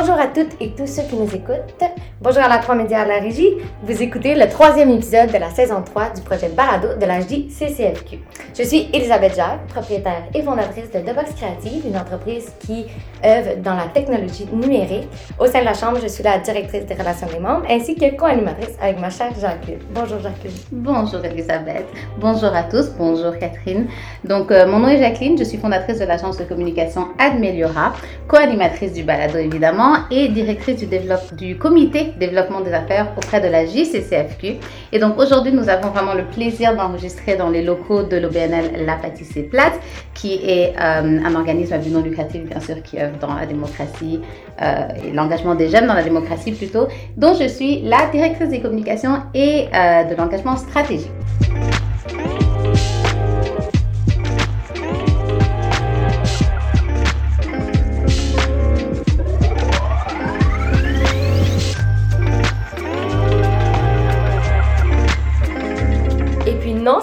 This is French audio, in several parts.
Bonjour à toutes et tous ceux qui nous écoutent. Bonjour à la 3 Médias à la régie. Vous écoutez le troisième épisode de la saison 3 du projet Balado de l'HD CCFQ. Je suis Elisabeth Jarre, propriétaire et fondatrice de The Box Creative, une entreprise qui œuvre dans la technologie numérique. Au sein de la Chambre, je suis la directrice des relations des membres ainsi que co-animatrice avec ma chère Jacqueline. Bonjour Jacqueline. Bonjour Elisabeth. Bonjour à tous. Bonjour Catherine. Donc, euh, mon nom est Jacqueline. Je suis fondatrice de l'agence de communication Admeliora, co-animatrice du Balado évidemment et directrice du, comité développement des affaires auprès de la JCCFQ. Et donc aujourd'hui, nous avons vraiment le plaisir d'enregistrer dans les locaux de l'OBNL La Pâtissée Plate, qui est euh, un organisme à but non lucratif, bien sûr, qui œuvre dans la démocratie euh, et l'engagement des jeunes dans la démocratie plutôt, dont je suis la directrice des communications et euh, de l'engagement stratégique.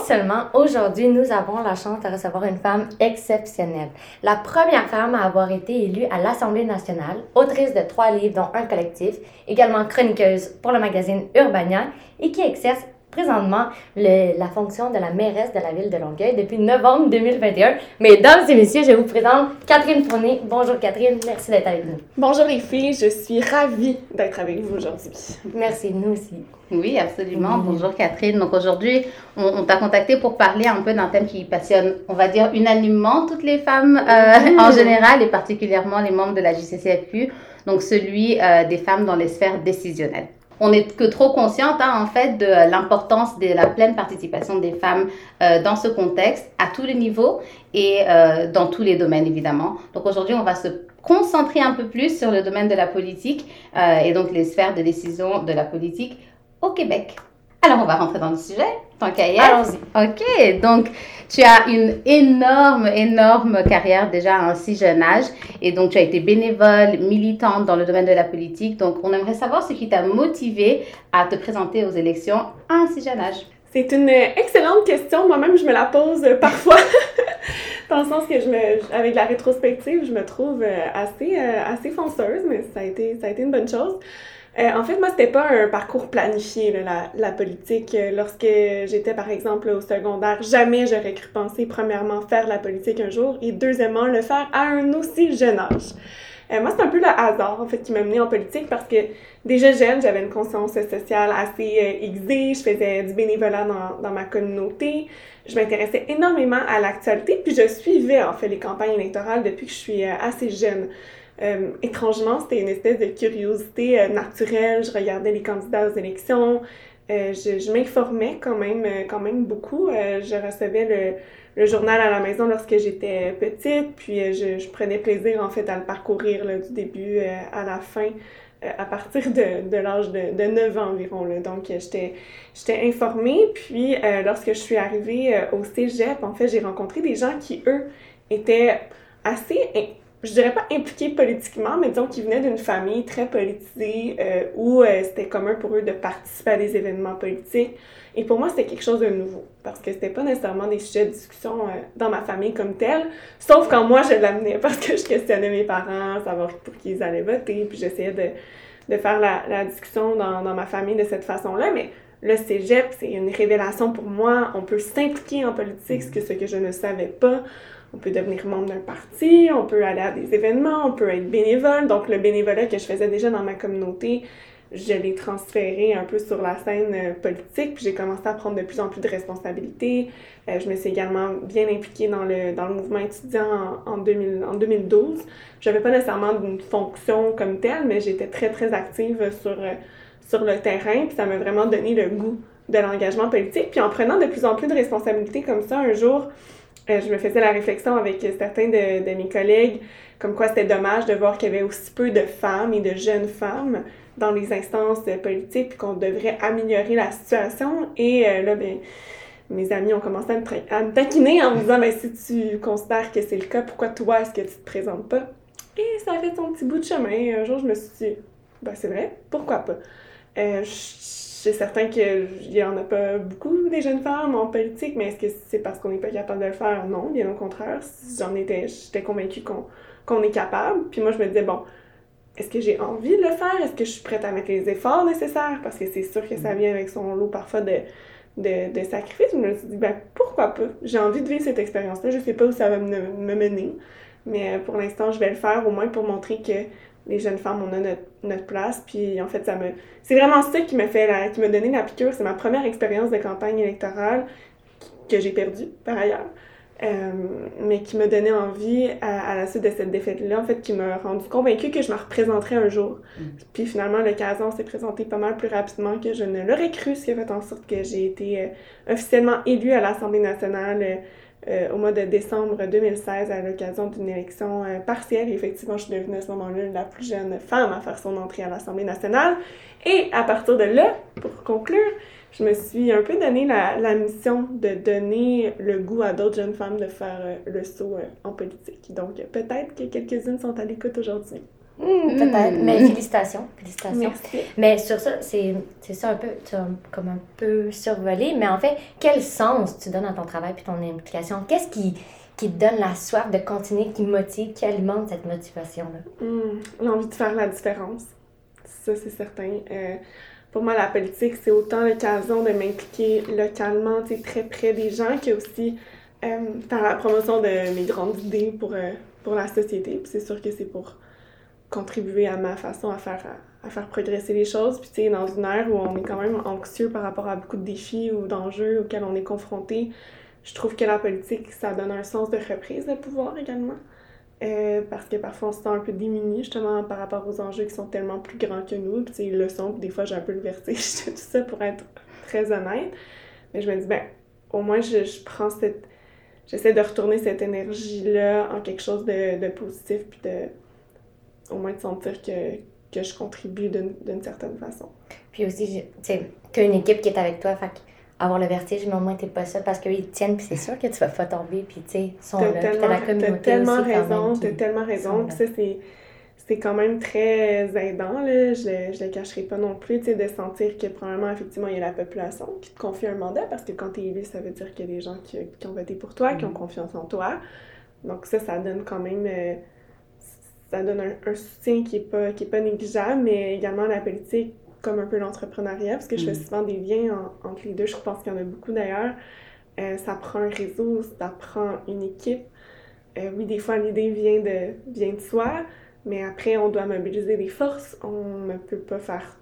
Seulement aujourd'hui, nous avons la chance de recevoir une femme exceptionnelle. La première femme à avoir été élue à l'Assemblée nationale, autrice de trois livres dont un collectif, également chroniqueuse pour le magazine Urbania et qui exerce présentement la fonction de la mairesse de la ville de Longueuil depuis novembre 2021. Mesdames et messieurs, je vous présente Catherine Fournier. Bonjour Catherine, merci d'être avec nous. Bonjour les filles, je suis ravie d'être avec vous aujourd'hui. Merci, nous aussi. Oui, absolument. Bonjour Catherine. Donc aujourd'hui, on, t'a contacté pour parler un peu d'un thème qui passionne, on va dire, unanimement toutes les femmes euh, en général et particulièrement les membres de la JCCFQ, donc celui euh, des femmes dans les sphères décisionnelles on n'est que trop consciente hein, en fait de l'importance de la pleine participation des femmes euh, dans ce contexte à tous les niveaux et euh, dans tous les domaines évidemment. Donc aujourd'hui on va se concentrer un peu plus sur le domaine de la politique euh, et donc les sphères de décision de la politique au Québec. Alors, on va rentrer dans le sujet, tant qu'à Allons-y. OK. Donc, tu as une énorme, énorme carrière déjà à un si jeune âge. Et donc, tu as été bénévole, militante dans le domaine de la politique. Donc, on aimerait savoir ce qui t'a motivé à te présenter aux élections à un si jeune âge. C'est une excellente question. Moi-même, je me la pose parfois. dans le sens que, je me, avec la rétrospective, je me trouve euh, assez, euh, assez fonceuse, mais ça a été, ça a été une bonne chose. Euh, en fait, moi, c'était pas un parcours planifié, la, la, politique. Euh, lorsque j'étais, par exemple, au secondaire, jamais j'aurais cru penser, premièrement, faire la politique un jour et, deuxièmement, le faire à un aussi jeune âge. Euh, moi, c'est un peu le hasard, en fait, qui m'a mené en politique parce que déjà jeune, j'avais une conscience sociale assez euh, aiguisée, je faisais du bénévolat dans, dans ma communauté, je m'intéressais énormément à l'actualité, puis je suivais, en fait, les campagnes électorales depuis que je suis assez jeune. Euh, étrangement, c'était une espèce de curiosité euh, naturelle. Je regardais les candidats aux élections. Euh, je, m'informais quand même, quand même beaucoup. je recevais le, journal à la maison lorsque j'étais petite, puis je, prenais plaisir en fait à le parcourir du début à la fin. à partir de, l'âge de, de 9 ans environ. Donc, j'étais, j'étais informée. Puis, lorsque je suis arrivée au cégep, en fait, j'ai rencontré des gens qui, eux, étaient assez je dirais pas impliqués politiquement, mais disons qu'ils venaient d'une famille très politisée euh, où euh, c'était commun pour eux de participer à des événements politiques. Et pour moi, c'était quelque chose de nouveau parce que c'était pas nécessairement des sujets de discussion euh, dans ma famille comme tel, sauf quand moi je l'amenais parce que je questionnais mes parents, savoir pour qui ils allaient voter, puis j'essayais de, de faire la, discussion dans, dans ma famille de cette façon-là. Mais le cégep, c'est une révélation pour moi. On peut s'impliquer en politique, que, ce que je ne savais pas. On peut devenir membre d'un parti, on peut aller à des événements, on peut être bénévole. Donc, le bénévolat que je faisais déjà dans ma communauté, je l'ai transféré un peu sur la scène euh, politique, puis j'ai commencé à prendre de plus en plus de responsabilités. Euh, je me suis également bien impliquée dans le, dans le mouvement étudiant en, en, 2000, en 2012. Je n'avais pas nécessairement une fonction comme telle, mais j'étais très, très active sur, euh, sur le terrain, puis ça m'a vraiment donné le goût de l'engagement politique. Puis en prenant de plus en plus de responsabilités comme ça, un jour, euh, je me faisais la réflexion avec certains de, mes collègues, comme quoi c'était dommage de voir qu'il y avait aussi peu de femmes et de jeunes femmes dans les instances politiques, puis qu'on devrait améliorer la situation. Et euh, là, ben, mes amis ont commencé à me, à me taquiner en me disant, ben, si tu considères que c'est le cas, pourquoi toi, est-ce que tu te présentes pas? Et ça a fait son petit bout de chemin. Un jour, je me suis dit, ben, c'est vrai, pourquoi pas? Euh, c'est certain qu'il n'y en a pas beaucoup des jeunes femmes en politique, mais est-ce que c'est parce qu'on n'est pas capable de le faire? Non, bien au contraire. J'en étais, j'étais convaincue qu'on, qu'on est capable. Puis moi, je me disais, bon, est-ce que j'ai envie de le faire? Est-ce que je suis prête à mettre les efforts nécessaires? Parce que c'est sûr que ça vient avec son lot parfois de, de, de sacrifices. Je me suis dit, ben pourquoi pas? J'ai envie de vivre cette expérience-là. Je sais pas où ça va me, me mener. Mais euh, pour l'instant, je vais le faire au moins pour montrer que les jeunes femmes, on a notre, notre place. Puis en fait, ça me. C'est vraiment ça qui m'a fait la, qui m'a donné la piqûre. C'est ma première expérience de campagne électorale que j'ai perdue par ailleurs. Euh, mais qui me donnait envie à, la suite de cette défaite-là, en fait, qui m'a rendu convaincue que je me représenterais un jour. Mm. Puis finalement, l'occasion s'est présentée pas mal plus rapidement que je ne l'aurais cru, ce qui a fait en sorte que j'ai été euh, officiellement élue à l'Assemblée nationale euh, au mois de décembre 2016 à l'occasion d'une élection partielle. Et effectivement, je suis devenue à ce moment-là la plus jeune femme à faire son entrée à l'Assemblée nationale. Et à partir de là, pour conclure, je me suis un peu donné la, mission de donner le goût à d'autres jeunes femmes de faire euh, le saut euh, en politique. Donc, peut-être que quelques-unes sont à l'écoute aujourd'hui. Hmm, peut-être, mais félicitations. félicitations. Merci. Mais sur ça, c'est ça un peu, tu as comme un peu survolé, mais en fait, quel sens tu donnes à ton travail et ton implication? Qu'est-ce qui, qui te donne la soif de continuer, qui motive, qui alimente cette motivation-là? Hmm, l'envie de faire la différence. Ça, c'est certain. Euh, pour moi, la politique, c'est autant l'occasion de m'impliquer localement, très près des gens, que aussi euh, faire la promotion de mes grandes idées pour, euh, pour la société. Puis c'est sûr que c'est pour contribuer à ma façon à faire, à, faire progresser les choses. Puis tu sais, dans une ère où on est quand même anxieux par rapport à beaucoup de défis ou d'enjeux auxquels on est confronté, je trouve que la politique, ça donne un sens de reprise de pouvoir également. Euh, parce que parfois on se sent un peu démuni justement par rapport aux enjeux qui sont tellement plus grands que nous. Puis ils le sont, des fois j'ai un peu le vertige de tout ça pour être très honnête. Mais je me dis, ben, au moins je, je prends cette. J'essaie de retourner cette énergie-là en quelque chose de, de, positif, puis de. Au moins de sentir que, que je contribue d'une certaine façon. Puis aussi, tu sais, tu as une équipe qui est avec toi, fait avoir le vertige, mais au moins t'es pas seul parce qu'ils tiennent, puis c'est sûr que tu vas pas tomber, puis tu sais, sont là, t'as la communauté T'as tellement raison, t'as tellement raison, puis ça c'est c'est quand même très aidant, là. Je, je le cacherai pas non plus, tu sais, de sentir que probablement, effectivement, il y a la population qui te confie un mandat, parce que quand t'es élu, ça veut dire qu'il y a des gens qui, qui, ont voté pour toi, qui ont mm. confiance en toi. Donc ça, ça donne quand même... Euh, ça donne un, un, soutien qui est pas, qui est pas négligeable, mais également la politique comme un peu l'entrepreneuriat, parce que je fais mm. souvent des liens entre les deux. Je pense qu'il y en a beaucoup d'ailleurs. Euh, ça prend un réseau, ça prend une équipe. Euh, oui, des fois, l'idée vient de, vient de soi, mais après, on doit mobiliser des forces. On ne peut pas faire,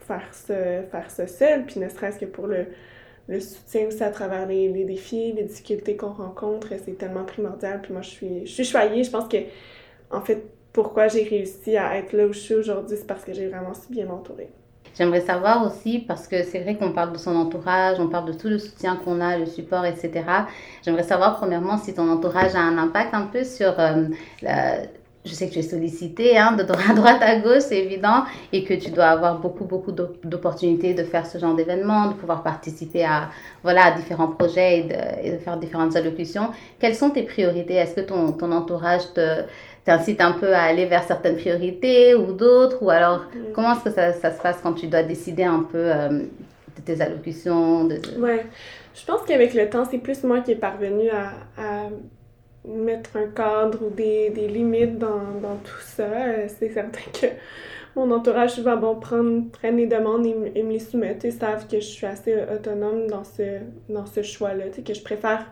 faire, ce, faire ça seul, puis ne serait-ce que pour le, le soutien aussi à travers les, les défis, les difficultés qu'on rencontre, c'est tellement primordial. Puis moi, je suis, je suis choyée. Je pense que, en fait, pourquoi j'ai réussi à être là où je suis aujourd'hui, c'est parce que j'ai vraiment su bien m'entourer. J'aimerais savoir aussi, parce que c'est vrai qu'on parle de son entourage, on parle de tout le soutien qu'on a, le support, etc. J'aimerais savoir premièrement si ton entourage a un impact un peu sur euh, je sais que tu es sollicité hein, de droite à gauche, c'est évident, et que tu dois avoir beaucoup, beaucoup d'opportunités de faire ce genre d'événements, de pouvoir participer à, voilà, différents projets et de, et de, faire différentes allocutions. Quelles sont tes priorités? Est-ce que ton, ton entourage te, t'incite un peu à aller vers certaines priorités ou d'autres Ou alors, mm. comment est-ce que ça, ça, se passe quand tu dois décider un peu euh, de tes allocutions de... Ouais, je pense qu'avec le temps, c'est plus moi qui est parvenu à, à mettre un cadre ou des, des limites dans, dans, tout ça. Euh, c'est certain que mon entourage va bon, prendre, prendre les demandes et, me les soumettre. Ils savent que je suis assez autonome dans ce, dans ce choix-là, que je préfère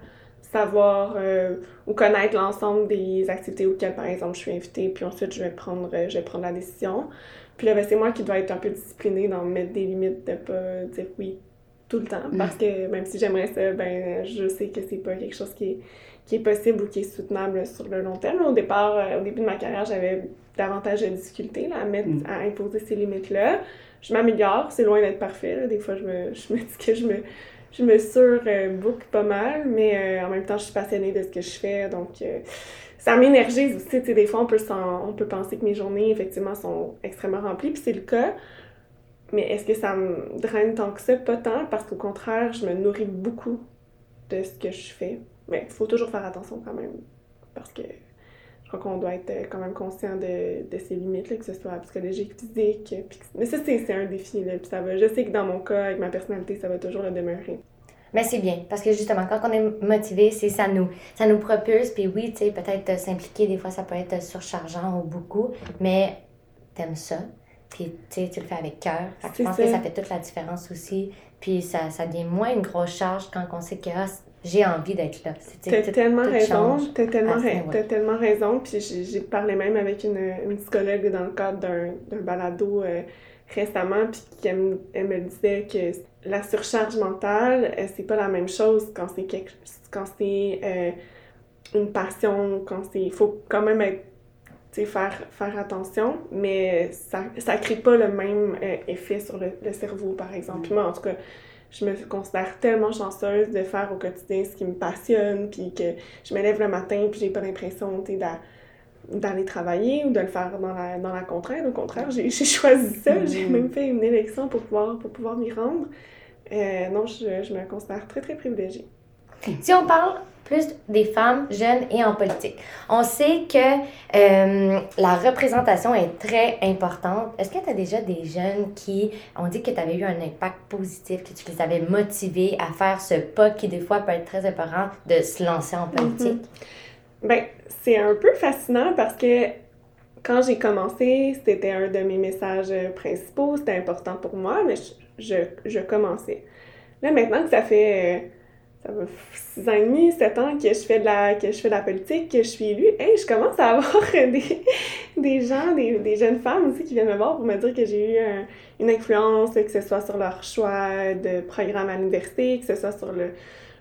savoir euh, ou connaître l'ensemble des activités auxquelles, par exemple, je suis invitée, puis ensuite, je vais prendre, euh, je vais prendre la décision. Puis là, ben, c'est moi qui dois être un peu disciplinée dans mettre des limites, de pas dire oui tout le temps. Parce que même si j'aimerais ça, ben, je sais que c'est pas quelque chose qui est, qui est possible ou qui est soutenable sur le long terme. Au départ, euh, au début de ma carrière, j'avais davantage de difficultés là, à, mettre, mm. à imposer ces limites-là. Je m'améliore, c'est loin d'être parfait. Des fois, je me, je me dis que je me, je me surbook pas mal, mais euh, en même temps, je suis passionnée de ce que je fais, donc euh, ça m'énergise aussi. Tu des fois, on peut, on peut penser que mes journées, effectivement, sont extrêmement remplies, puis c'est le cas. Mais est-ce que ça me draine tant que ça? Pas tant, parce qu'au contraire, je me nourris beaucoup de ce que je fais. Mais il faut toujours faire attention quand même, parce que je crois qu'on doit être euh, quand même conscient de, de ses limites, là, que ce soit psychologique, physique. mais ça, c'est un défi. Là, puis ça va, je sais que dans mon cas, avec ma personnalité, ça va toujours le demeurer. Mais c'est bien, parce que justement, quand on est motivé, c'est ça nous, ça nous propulse. Puis oui, tu sais, peut-être s'impliquer, des fois, ça peut être surchargeant ou beaucoup, mais t'aimes ça, puis tu le fais avec cœur. Je pense que ça fait toute la différence aussi. Puis ça, ça devient moins une grosse charge quand on sait que ah, j'ai envie d'être là. T'as tellement raison, t'as tellement, as tellement raison. Puis j'ai parlé même avec une, une, psychologue dans le cadre d'un balado euh, récemment, puis elle, elle, me disait que la surcharge mentale, euh, c'est pas la même chose quand c'est quand c'est euh, une passion, quand c'est... Il faut quand même être faire, faire attention, mais ça ne crée pas le même euh, effet sur le, cerveau, par exemple. moi, en tout cas, je me considère tellement chanceuse de faire au quotidien ce qui me passionne, puis que je me lève le matin, puis j'ai pas l'impression d'aller travailler ou de le faire dans la, dans la contrainte. Au contraire, j'ai choisi ça. J'ai même fait une élection pour pouvoir, pour pouvoir m'y rendre. Euh, non, je, je me considère très, très privilégiée. Si on parle plus des femmes jeunes et en politique. On sait que euh, la représentation est très importante. Est-ce que tu as déjà des jeunes qui ont dit que tu avais eu un impact positif, que tu les avais motivés à faire ce pas qui, des fois, peut être très important de se lancer en politique? Mm-hmm. Ben, c'est un peu fascinant parce que quand j'ai commencé, c'était un de mes messages principaux, c'était important pour moi, mais je, je, commençais. Là, maintenant que ça fait. Euh, ça va six ans et demi, sept ans que je fais de la, que je fais de la politique, que je suis élue, hey, je commence à avoir des, des gens, des, des, jeunes femmes aussi qui viennent me voir pour me dire que j'ai eu une influence, que ce soit sur leur choix de programme à l'université, que ce soit sur le,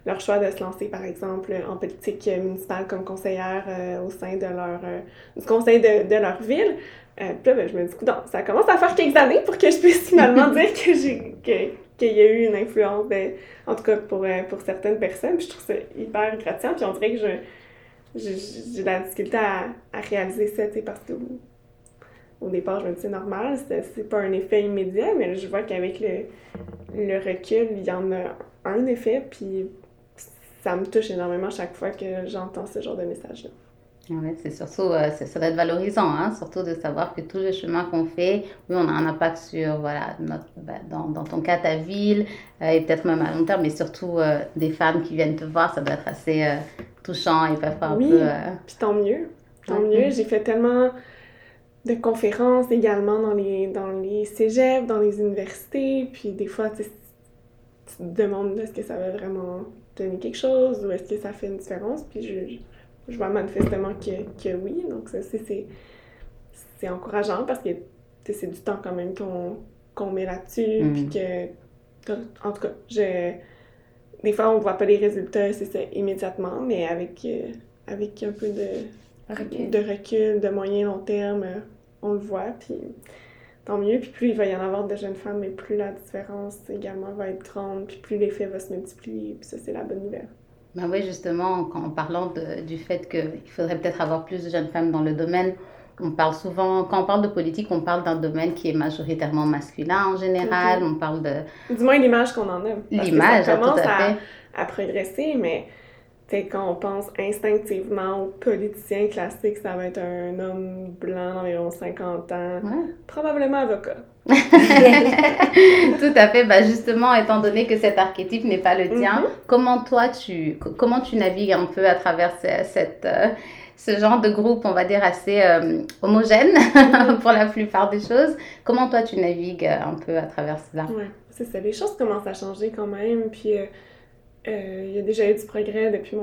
leur choix de se lancer, par exemple, en politique municipale comme conseillère euh, au sein de leur, euh, du conseil de, de leur ville. Euh, puis là, ben, je me dis, non, ça commence à faire quelques années pour que je puisse finalement dire que j'ai que, qu'il y a eu une influence, en tout cas pour, euh, pour certaines personnes. Puis je trouve ça hyper gratifiant. Puis on dirait que j'ai de la difficulté à, à réaliser ça, tu parce que au départ, je me dis c'est normal, c'est pas un effet immédiat, mais je vois qu'avec le, le recul, il y en a un effet, puis ça me touche énormément chaque fois que j'entends ce genre de message-là. Ouais, c'est surtout, euh, ça doit être valorisant, hein, surtout de savoir que tous les chemins qu'on fait, oui, on a un impact sur, voilà, notre, bah, dans, dans, ton cas, ta ville, euh, et peut-être même à long terme, mais surtout euh, des femmes qui viennent te voir, ça doit être assez touchant et parfois un oui, peu... puis tant mieux, tant mieux. J'ai fait tellement de conférences également dans les, dans les cégeps, dans les universités, puis des fois, tu te demandes est-ce que ça va vraiment donner quelque chose ou est-ce que ça fait une différence, puis je je vois manifestement que, que oui. Donc, ça, c'est encourageant parce que c'est du temps quand même qu'on met là-dessus. Mm. Puis que, en tout cas, je, des fois, on voit pas les résultats, c'est ça, immédiatement, mais avec, euh, avec un peu de recul. de recul, de moyen long terme, on le voit. Puis tant mieux. Puis plus il va y en avoir de jeunes femmes, mais plus la différence également va être grande, puis plus l'effet va se multiplier. Puis ça, c'est la bonne nouvelle. Ben oui, justement, en parlant de, du fait qu'il faudrait peut-être avoir plus de jeunes femmes dans le domaine, on parle souvent, quand on parle de politique, on parle d'un domaine qui est majoritairement masculin en général. On parle de. Du moins l'image qu'on en a. L'image, ça commence à, à, progresser, mais quand on pense instinctivement aux politiciens classiques, ça va être un homme blanc d'environ 50 ans, probablement avocat. Tout à fait. Bah justement, étant donné que cet archétype n'est pas le tien, mm-hmm. comment toi tu comment tu navigues un peu à travers cette, euh, ce genre de groupe, on va dire assez euh, homogène pour la plupart des choses? Comment toi tu navigues un peu à travers cela? Ouais, c'est ça. Les choses commencent à changer quand même. Puis euh, il y a déjà eu du progrès depuis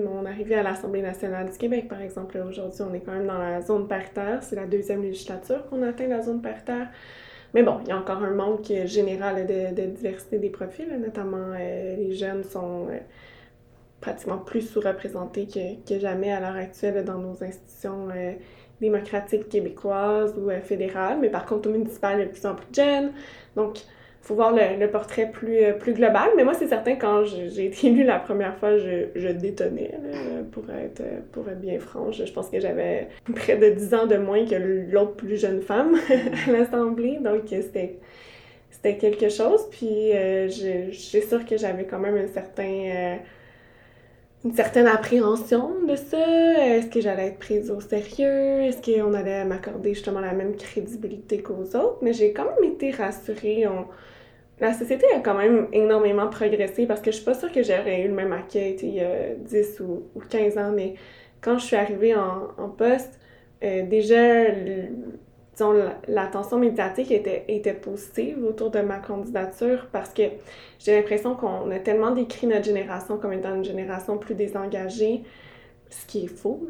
mon, arrivée à l'Assemblée nationale du Québec, par exemple. Aujourd'hui, on est quand même dans la zone paritaire. C'est la deuxième législature qu'on atteint la zone paritaire. Mais bon, il y a encore un manque général de, diversité des profils, notamment euh, les jeunes sont euh, pratiquement plus sous-représentés que, que, jamais à l'heure actuelle dans nos institutions démocratiques québécoises ou fédérales. Mais par contre, au municipal, il y a de plus en plus de jeunes. Donc, faut voir le, portrait plus, euh, plus global. Mais moi, c'est certain, quand j'ai été élue la première fois, je, détonnais, pour, être, pour être bien franche. Je pense que j'avais près de 10 ans de moins que l'autre plus jeune femme à l'Assemblée. Donc, c'était c'était quelque chose. Puis, euh, j'ai sûr que j'avais quand même un certain, euh, une certaine appréhension de ça. Est-ce que j'allais être prise au sérieux? Est-ce qu'on allait m'accorder justement la même crédibilité qu'aux autres? Mais j'ai quand même été rassurée. On, la société a quand même énormément progressé parce que je suis pas sûre que j'aurais eu le même accueil il y a 10 ou, 15 ans, mais quand je suis arrivée en, poste, euh, déjà, disons, l'attention médiatique était, était positive autour de ma candidature parce que j'ai l'impression qu'on a tellement décrit notre génération comme étant une génération plus désengagée, ce qui est faux.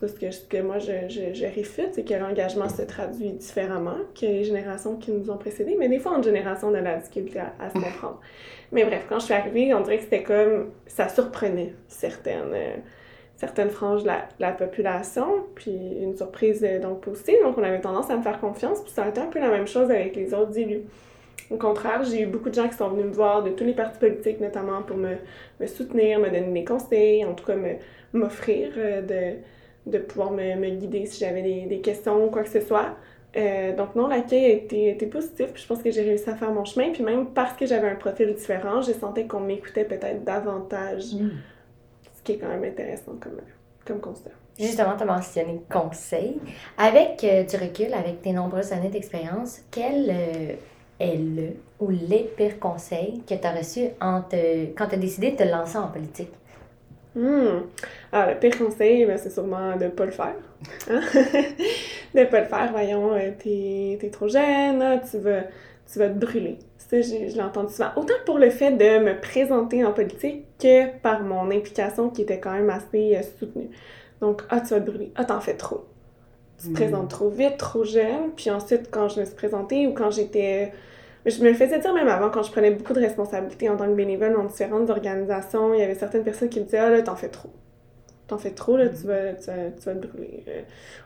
Parce que ce que moi, je, je, réfute, c'est que l'engagement se traduit différemment que les générations qui nous ont précédées, mais des fois, une génération, on a la difficulté à, à se comprendre. Mais bref, quand je suis arrivée, on dirait que c'était comme... ça surprenait certaines... Certaines franges de la, la, population, puis une surprise euh, donc positive. Donc, on avait tendance à me faire confiance, puis ça a été un peu la même chose avec les autres élus. Au contraire, j'ai eu beaucoup de gens qui sont venus me voir de tous les partis politiques, notamment pour me, soutenir, me donner des conseils, en tout cas m'offrir euh, de, pouvoir me, guider si j'avais des, questions ou quoi que ce soit. Euh, donc non, l'accueil a été, positif, puis je pense que j'ai réussi à faire mon chemin, puis même parce que j'avais un profil différent, j'ai senti qu'on m'écoutait peut-être davantage. Mm qui est quand même intéressant comme, comme constat. Justement, tu as mentionné conseil. Avec euh, du recul, avec tes nombreuses années d'expérience, quel euh, est le ou les pires conseils que tu as reçus quand tu as décidé de te lancer en politique? Hmm. Alors, le pire conseil, ben, c'est sûrement de ne pas le faire. Hein? de ne pas le faire. Voyons, euh, tu es, trop jeune, tu vas, tu vas te brûler je, l'ai entendu souvent. Autant pour le fait de me présenter en politique que par mon implication qui était quand même assez euh, soutenue. Donc, ah, tu vas te brûler. Ah, t'en fais trop. Tu te hmm. présentes trop vite, trop jeune. Puis ensuite, quand je me suis présentée ou quand j'étais. Je me le faisais dire même avant, quand je prenais beaucoup de responsabilités en tant que bénévole dans différentes organisations, il y avait certaines personnes qui me disaient Ah, là, t'en fais trop t'en fais trop, là, tu, vas, tu, vas, te brûler. Euh.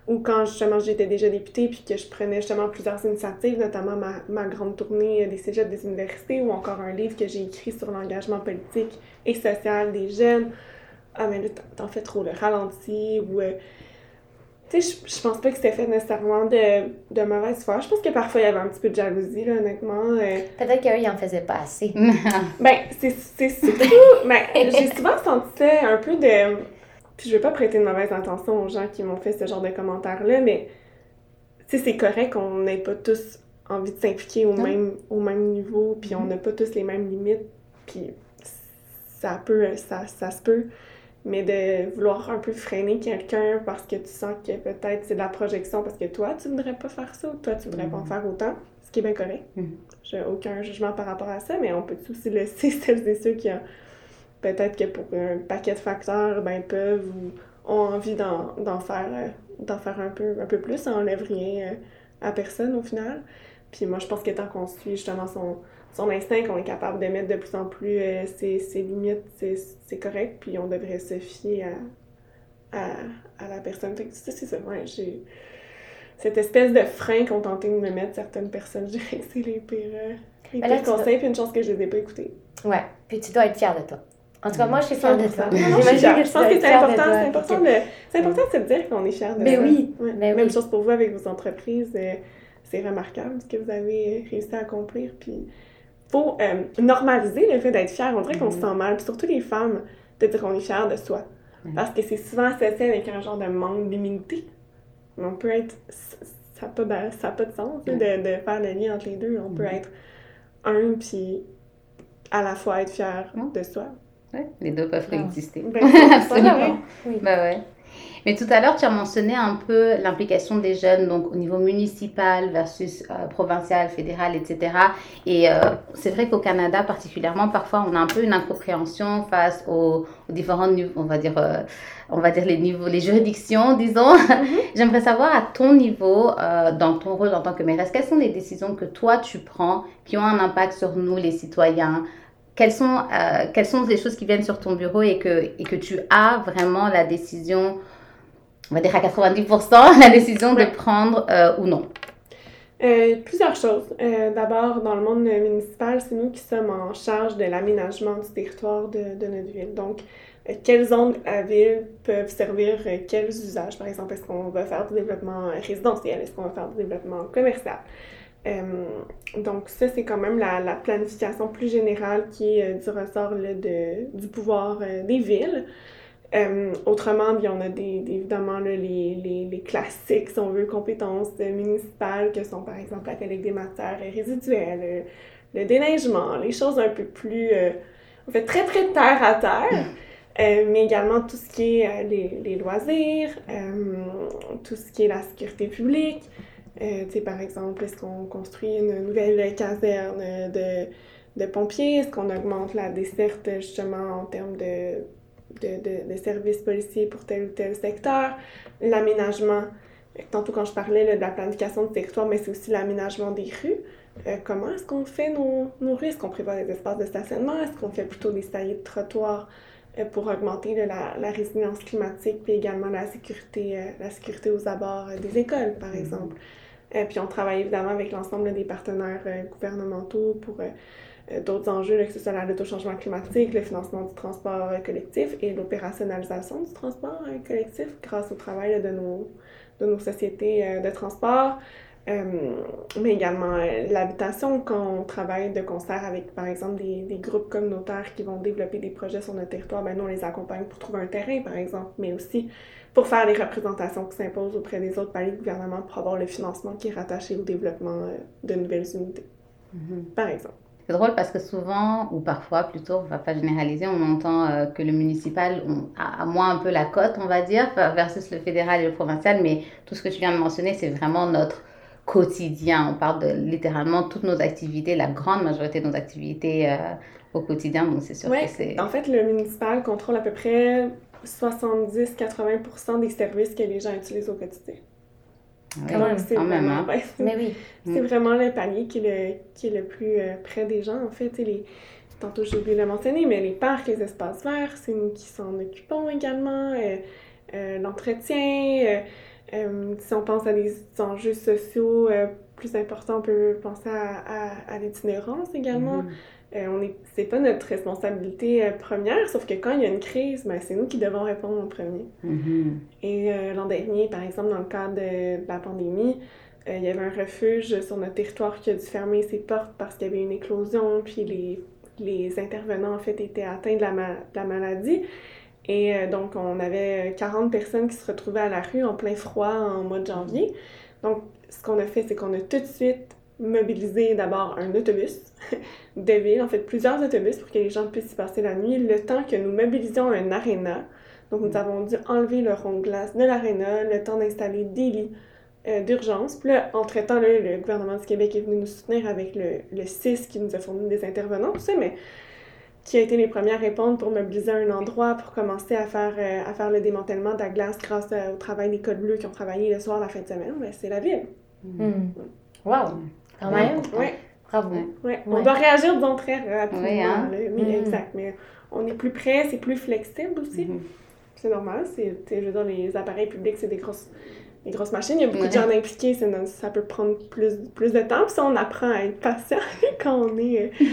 Ou quand justement j'étais déjà députée puis que je prenais justement plusieurs initiatives, notamment ma, ma grande tournée des cégeps des universités ou encore un livre que j'ai écrit sur l'engagement politique et social des jeunes. Ah, mais là, t'en fais trop, le ralenti ou. Euh, tu sais, je, pense pas que c'était fait nécessairement de, de mauvaise foi. Je pense que parfois il y avait un petit peu de jalousie, là, honnêtement. Euh. Peut-être qu'eux, ils en faisaient pas assez. ben, c'est surtout. ben, j'ai souvent senti un peu de puis je veux pas prêter de mauvaise intention aux gens qui m'ont fait ce genre de commentaires-là, mais tu sais, c'est correct qu'on n'ait pas tous envie de s'impliquer au même, au même niveau, puis on mm-hmm. n'a pas tous les mêmes limites, puis ça peut, ça, ça se peut. Mais de vouloir un peu freiner quelqu'un parce que tu sens que peut-être c'est de la projection parce que toi, tu voudrais pas faire ça, toi, tu voudrais pas en mm-hmm. faire autant, ce qui est bien correct. Mm-hmm. J'ai aucun jugement par rapport à ça, mais on peut aussi laisser celles et ceux qui ont peut-être que pour un paquet de facteurs, ben, peuvent ou ont envie d'en faire, euh, d'en faire un peu, un peu plus, ça enlève rien euh, à personne au final. Puis moi, je pense que tant qu'on suit justement son, son instinct, qu'on est capable de mettre de plus en plus euh, ses, ses, limites, c'est correct, puis on devrait se fier à, à, à la personne. Fait que c'est ça, ouais, j'ai cette espèce de frein qu'ont tenté de me mettre certaines personnes, je dirais que c'est les pires, les pires conseils, puis une chance que je les ai pas écoutés. Ouais, puis tu dois être fière de toi. En tout cas, moi, je suis fière de toi. Que je pense que c'est important, c'est important, de, c'est important de se dire qu'on est fier de Mais oui. Mais Même chose pour vous avec vos entreprises. Euh, c'est remarquable ce que vous avez réussi à accomplir. Puis, faut euh, normaliser le fait d'être fier. On dirait qu'on se sent mal. Puis surtout les femmes, de dire qu'on est fier de soi. Parce que c'est souvent associé avec un genre de manque d'humilité. On peut être. Ça n'a pas, ça pas de sens de, de, faire le lien entre les deux. On peut être un, puis à la fois être fier de soi. Ouais, les deux peuvent ah. coexister. Ben, Absolument. Oui. Bah ouais. Mais tout à l'heure, tu as mentionné un peu l'implication des jeunes, donc au niveau municipal versus euh, provincial, fédéral, etc. Et euh, c'est vrai qu'au Canada particulièrement, parfois, on a un peu une incompréhension face aux, différents niveaux, on va dire, euh, on va dire les niveaux, les juridictions, disons. Mm-hmm. J'aimerais savoir à ton niveau, dans ton rôle en tant que mairesse, quelles sont les décisions que toi tu prends qui ont un impact sur nous, les citoyens, quelles sont, euh, quelles sont les choses qui viennent sur ton bureau et que, et que tu as vraiment la décision, on va dire à 90%, la décision de prendre euh, ou non? Euh, plusieurs choses. D'abord, dans le monde municipal, c'est nous qui sommes en charge de l'aménagement du territoire de, de, notre ville. Donc, quelles zones à ville peuvent servir quels usages? Par exemple, est-ce qu'on va faire du développement résidentiel? Est-ce qu'on va faire du développement commercial? Euh, donc ça, c'est quand même la, la, planification plus générale qui est euh, du ressort là, de, du pouvoir euh, des villes. Autrement, bien, on a des, évidemment là, les, les, les, classiques, si on veut, compétences municipales, que sont par exemple la collecte des matières résiduelles, le déneigement, les choses un peu plus, en fait, très très terre à terre. mais également tout ce qui est les, les, loisirs, tout ce qui est la sécurité publique, Euh, tu sais, par exemple, est-ce qu'on construit une nouvelle caserne de, de pompiers? Est-ce qu'on augmente la desserte, justement, en termes de, de, de, services policiers pour tel ou tel secteur? L'aménagement, tantôt quand je parlais de la planification du territoire, mais c'est aussi l'aménagement des rues. Euh, comment est-ce qu'on fait nos, nos rues? Est-ce qu'on prévoit des espaces de stationnement? Est-ce qu'on fait plutôt des saillies de trottoirs euh, pour augmenter la, la, résilience climatique, puis également la sécurité, euh, la sécurité aux abords des écoles, par mm-hmm. exemple? puis on travaille évidemment avec l'ensemble des partenaires gouvernementaux pour d'autres enjeux, que ce soit l'autochangement climatique, le financement du transport collectif et l'opérationnalisation du transport collectif grâce au travail de, nos, de nos sociétés de transport. Euh, mais également euh, l'habitation, quand on travaille de concert avec, par exemple, des, des, groupes communautaires qui vont développer des projets sur notre territoire, ben nous, on les accompagne pour trouver un terrain, par exemple, mais aussi pour faire les représentations qui s'imposent auprès des autres paliers de gouvernement pour avoir le financement qui est rattaché au développement euh, de nouvelles unités, mm-hmm. par exemple. C'est drôle parce que souvent, ou parfois plutôt, on va pas généraliser, on entend que le municipal a, moins un peu la cote, on va dire, versus le fédéral et le provincial, mais tout ce que tu viens de mentionner, c'est vraiment notre quotidien. On parle de littéralement toutes nos activités, la grande majorité de nos activités euh, au quotidien. Donc, c'est sûr que c'est. En fait, le municipal contrôle à peu près 70-80% des services que les gens utilisent au quotidien. Oui, c'est vraiment, hein. Mais oui. C'est mm. vraiment le palier qui est le, qui est le plus euh, près des gens. En fait, les, tantôt j'ai oublié de le mentionner, mais les parcs, les espaces verts, c'est nous qui s'en occupons également. Euh, l'entretien, euh, si on pense à des enjeux sociaux euh, plus importants, on peut penser à, à, l'itinérance également. Mm-hmm. Euh, on est, c'est pas notre responsabilité première, sauf que quand il y a une crise, ben, c'est nous qui devons répondre en premier. Mm-hmm. Et l'an dernier, par exemple, dans le cadre de, la pandémie, il y avait un refuge sur notre territoire qui a dû fermer ses portes parce qu'il y avait une éclosion, puis les, les intervenants, en fait, étaient atteints de la, de la maladie. Et euh, donc, on avait 40 personnes qui se retrouvaient à la rue en plein froid en mois de janvier. Donc, ce qu'on a fait, c'est qu'on a tout de suite mobilisé d'abord un autobus de ville, en fait plusieurs autobus pour que les gens puissent y passer la nuit, le temps que nous mobilisions un aréna. Donc, nous avons dû enlever le rond de glace de l'aréna, le temps d'installer des lits euh, d'urgence. Puis là, entre-temps, le gouvernement du Québec est venu nous soutenir avec le, le CIS qui nous a fourni des intervenants, tout ça, mais qui a été les premières à répondre pour mobiliser un endroit pour commencer à faire, euh, à faire le démantèlement de la glace grâce euh, au travail des codes bleus qui ont travaillé le soir, la fin de semaine, ben, c'est la ville. Mm. Wow! Quand même! Oui. Bravo! Ouais. On doit réagir, disons, très rapidement. Oui, hein? mais, mm. exact. Mais on est plus près, c'est plus flexible aussi. Mm-hmm. C'est normal. C'est, je veux dire, les appareils publics, c'est des grosses, des grosses machines. Il y a beaucoup de gens impliqués. Ça peut prendre plus, plus de temps. Puis ça, on apprend à être patient quand on est... Euh,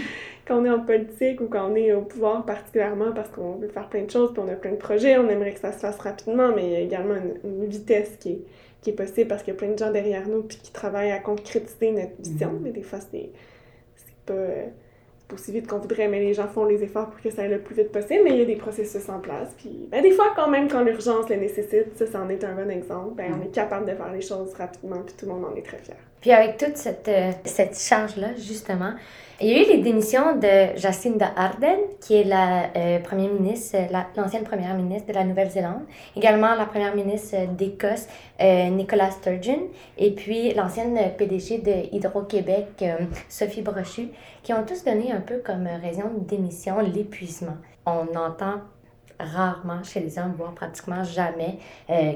quand on est en politique ou quand on est au pouvoir particulièrement parce qu'on veut faire plein de choses, puis on a plein de projets, on aimerait que ça se fasse rapidement, mais il y a également une, vitesse qui est, qui est possible parce qu'il y a plein de gens derrière nous puis qui travaillent à concrétiser notre vision, mhm. mais des fois, c'est pas, pas aussi vite qu'on voudrait, mais les gens font les efforts pour que ça aille le plus vite possible, mais il y a des processus en place. Puis ben, des fois, quand même, quand l'urgence le nécessite, ça, ça en est un bon exemple, ben, on mhm. est capable de faire les choses rapidement, puis tout le monde en est très fier. Puis avec toute cette, euh, cette charge-là, justement, il y a eu les démissions de Jacinda Ardern, qui est la euh, première ministre, l'ancienne première ministre de la Nouvelle-Zélande, également la première ministre d'Écosse, euh, Nicola Sturgeon, et puis l'ancienne PDG de Hydro-Québec, euh, Sophie Brochu, qui ont tous donné un peu comme raison de démission l'épuisement. On entend rarement chez les hommes, voire pratiquement jamais,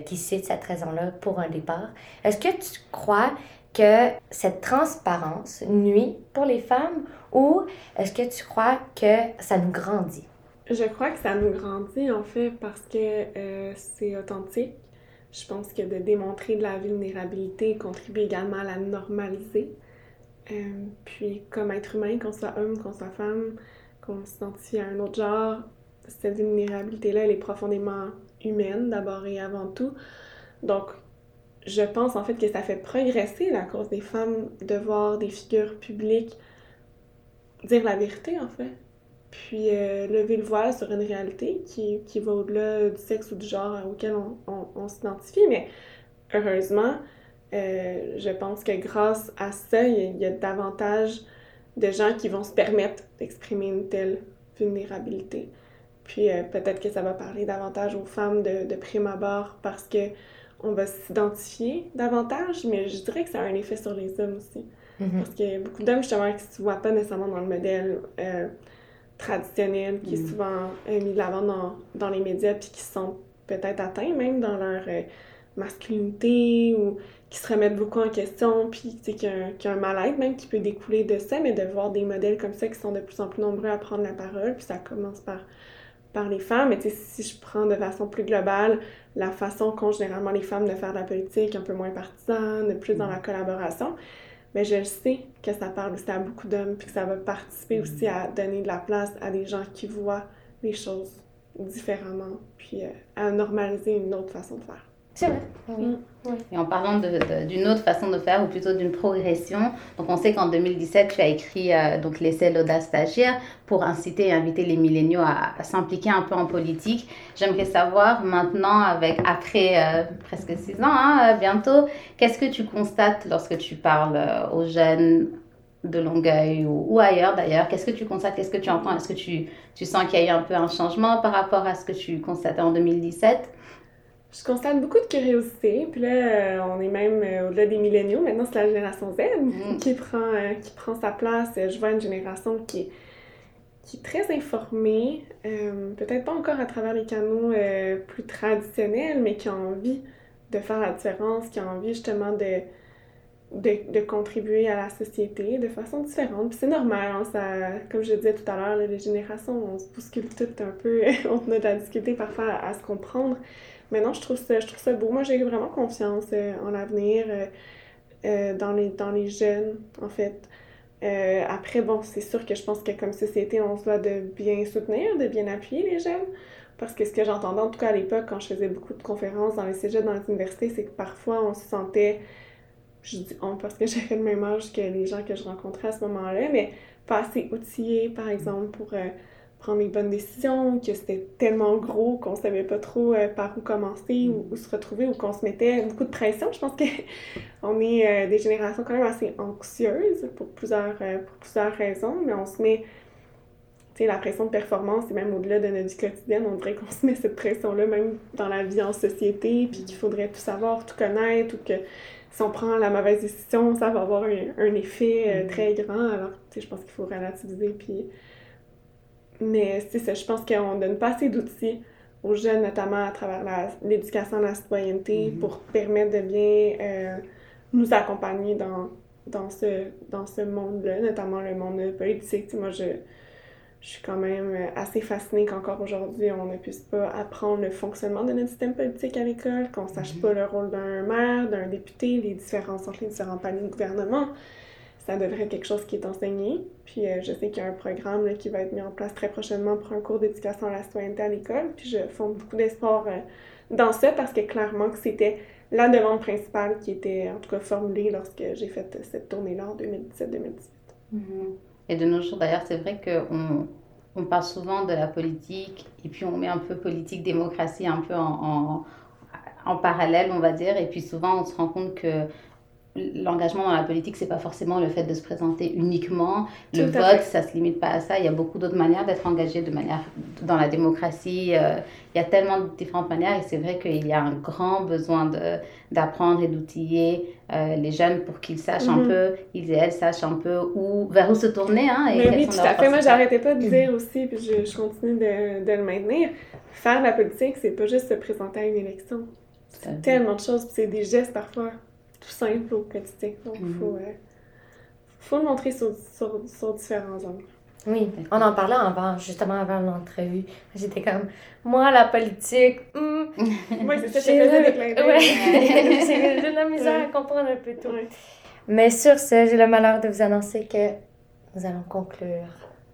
qui citent cette raison-là pour un départ. Est-ce que tu crois que cette transparence nuit pour les femmes ou est-ce que tu crois que ça nous grandit? Je crois que ça nous grandit en fait parce que euh, c'est authentique. Je pense que de démontrer de la vulnérabilité contribue également à la normaliser. Euh, puis comme être humain, qu'on soit homme, qu'on soit femme, qu'on s'identifie à un autre genre, cette vulnérabilité-là, elle est profondément humaine d'abord et avant tout. Donc je pense en fait que ça fait progresser la cause des femmes de voir des figures publiques dire la vérité en fait. Puis euh, lever le voile sur une réalité qui, qui va au-delà du sexe ou du genre auquel on, on, s'identifie. Mais heureusement, euh, je pense que grâce à ça, il y, a davantage de gens qui vont se permettre d'exprimer une telle vulnérabilité. Puis euh, peut-être que ça va parler davantage aux femmes de, de prime abord parce que on va s'identifier davantage, mais je dirais que ça a un effet sur les hommes aussi. Mhm. Parce a beaucoup d'hommes, justement, qui ne se voient pas nécessairement dans le modèle euh, traditionnel, qui est Mhm. souvent euh, mis de l'avant dans, dans les médias, puis qui se sentent peut-être atteints même dans leur euh, masculinité, ou qui se remettent beaucoup en question, puis tu sais, qu'il y a y a un mal-être même qui peut découler de ça, mais de voir des modèles comme ça qui sont de plus en plus nombreux à prendre la parole, puis ça commence par, par les femmes. Mais tu sais, si je prends de façon plus globale, la façon qu'ont généralement les femmes de faire de la politique, un peu moins partisane, plus dans la collaboration, mais je le sais que ça parle aussi à beaucoup d'hommes, puis que ça va participer aussi à donner de la place à des gens qui voient les choses différemment, puis euh, à normaliser une autre façon de faire. C'est vrai. Oui. Mm. Et en parlant d'une autre façon de faire, ou plutôt d'une progression, donc on sait qu'en 2017, tu as écrit euh, donc l'essai L'audace stagiaire pour inciter et inviter les milléniaux à, à s'impliquer un peu en politique. J'aimerais savoir maintenant, avec après euh, presque six ans, hein, euh, bientôt, qu'est-ce que tu constates lorsque tu parles euh, aux jeunes de Longueuil ou, ou ailleurs d'ailleurs? Qu'est-ce que tu constates? Qu'est-ce que tu entends? Est-ce que tu, tu sens qu'il y a eu un peu un changement par rapport à ce que tu constatais en 2017 Je constate beaucoup de curiosité, puis là, euh, on est même euh, au-delà des milléniaux. Maintenant, c'est la génération Z Mm. qui, prend, euh, qui prend sa place. Je vois une génération qui est, qui est très informée, euh, peut-être pas encore à travers les canaux euh, plus traditionnels, mais qui a envie de faire la différence, qui a envie justement de, de, de contribuer à la société de façon différente. Puis c'est normal, hein, ça, comme je disais tout à l'heure, les générations, on se bouscule toutes un peu, on a de la difficulté parfois à, à se comprendre. Mais non, je trouve ça, je trouve ça beau. Moi, j'ai vraiment confiance euh, en l'avenir, euh, euh, dans, les, dans les jeunes, en fait. Après, bon, c'est sûr que je pense que comme société, on se doit de bien soutenir, de bien appuyer les jeunes. Parce que ce que j'entendais, en tout cas à l'époque, quand je faisais beaucoup de conférences dans les cégeps, dans les universités, c'est que parfois on se sentait, je dis on parce que j'avais le même âge que les gens que je rencontrais à ce moment-là, mais pas assez outillés, par exemple, pour euh, prendre les bonnes décisions, que c'était tellement gros qu'on savait pas trop euh, par où commencer ou, où se retrouver, ou qu'on se mettait beaucoup de pression. Je pense que on est euh, des générations quand même assez anxieuses pour plusieurs, euh, pour plusieurs raisons, mais on se met tu sais, la pression de performance, c'est même au-delà de notre vie quotidienne, on dirait qu'on se met cette pression-là même dans la vie en société, puis qu'il faudrait tout savoir, tout connaître, ou que si on prend la mauvaise décision, ça va avoir un, un effet euh, très grand. Alors, tu sais, je pense qu'il faut relativiser, puis... Mais c'est ça, je pense qu'on donne pas assez d'outils aux jeunes, notamment à travers l'éducation à la citoyenneté, Mhm. pour permettre de bien euh, nous accompagner dans, dans ce, dans ce monde-là, notamment le monde politique. Moi, je, je suis quand même assez fascinée qu'encore aujourd'hui, on ne puisse pas apprendre le fonctionnement de notre système politique à l'école, qu'on sache Mhm. pas le rôle d'un maire, d'un député, les différences entre les différents paliers de gouvernement. Ça devrait être quelque chose qui est enseigné. Puis euh, je sais qu'il y a un programme qui va être mis en place très prochainement pour un cours d'éducation à la citoyenneté à l'école. Puis je fonde beaucoup d'espoir euh, dans ça parce que clairement que c'était la demande principale qui était en tout cas formulée lorsque j'ai fait cette tournée-là en 2017-2018. Mhm. Et de nos jours, d'ailleurs, c'est vrai qu'on on parle souvent de la politique et puis on met un peu politique-démocratie un peu en, en parallèle, on va dire. Et puis souvent, on se rend compte que l'engagement dans la politique, c'est pas forcément le fait de se présenter uniquement. Le Tout à vote, ça se limite pas à ça. Il y a beaucoup d'autres manières d'être engagé de manière dans la démocratie. Euh, il y a tellement de différentes manières et c'est vrai qu'il y a un grand besoin d'apprendre et d'outiller euh, les jeunes pour qu'ils sachent un Mhm. peu, ils et elles sachent un peu où, vers où se tourner. Hein, et Mais oui, tout à fait. Moi, j'arrêtais pas de dire aussi, puis je, je continue de, de le maintenir. Faire de la politique, c'est pas juste se présenter à une élection. Fait. Tellement de choses, c'est des gestes parfois tout simples au quotidien. Donc, il Mhm. faut, euh, faut le montrer sur, sur, sur différents angles. Oui, on en parlait avant, justement avant l'entrevue. J'étais comme, moi, la politique, hmm, Oui, c'est ça, je j'ai ouais. de la misère à comprendre un peu tout. Ouais. Mais sur ce, j'ai le malheur de vous annoncer que nous allons conclure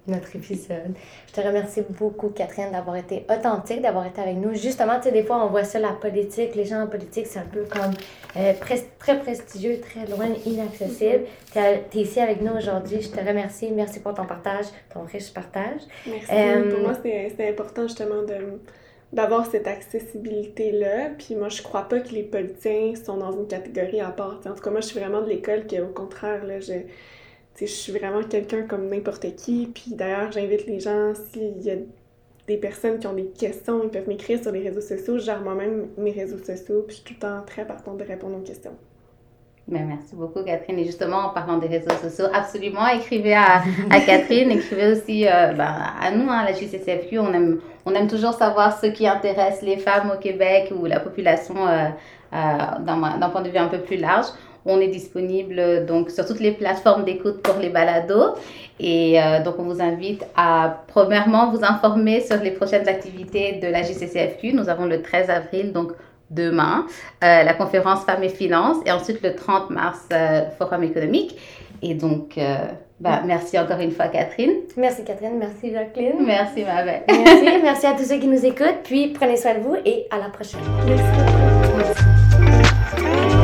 notre épisode. Je te remercie beaucoup, Catherine, d'avoir été authentique, d'avoir été avec nous. Justement, tu sais, des fois, on voit ça, la politique, les gens en politique, c'est un peu comme euh, pres- très prestigieux, très loin, inaccessible. Tu es, ici avec nous aujourd'hui. Je te remercie. Merci pour ton partage, ton riche partage. Merci. Euh, Pour moi, c'est important justement de d'avoir cette accessibilité-là. Puis moi, je crois pas que les politiciens sont dans une catégorie à part. En tout cas, moi, je suis vraiment de l'école qui, au contraire, là, je, je suis vraiment quelqu'un comme n'importe qui. Puis d'ailleurs, j'invite les gens, s'il y a des personnes qui ont des questions, ils peuvent m'écrire sur les réseaux sociaux. Je gère moi-même mes réseaux sociaux, puis je suis tout le temps très partante de répondre aux questions. Ben, merci beaucoup, Catherine. Et justement, en parlant des réseaux sociaux, absolument, écrivez à, à Catherine, écrivez aussi euh, ben, à nous, hein, la JCCFQ. On aime, on aime toujours savoir ce qui intéresse les femmes au Québec ou la population euh, euh, d'un point de vue un peu plus large. On est disponible donc sur toutes les plateformes d'écoute pour les balados. Et donc, on vous invite à, premièrement, vous informer sur les prochaines activités de la JCCFQ. Nous avons le 13 avril, donc demain, euh, la conférence Femmes et Finances, et ensuite le 30 mars, euh, Forum économique. Et donc, euh, bah, merci encore une fois, Catherine. Merci, Catherine. Merci, Jacqueline. Merci, ma belle. Merci. merci à tous ceux qui nous écoutent. Puis, prenez soin de vous et à la prochaine. Merci beaucoup. Merci.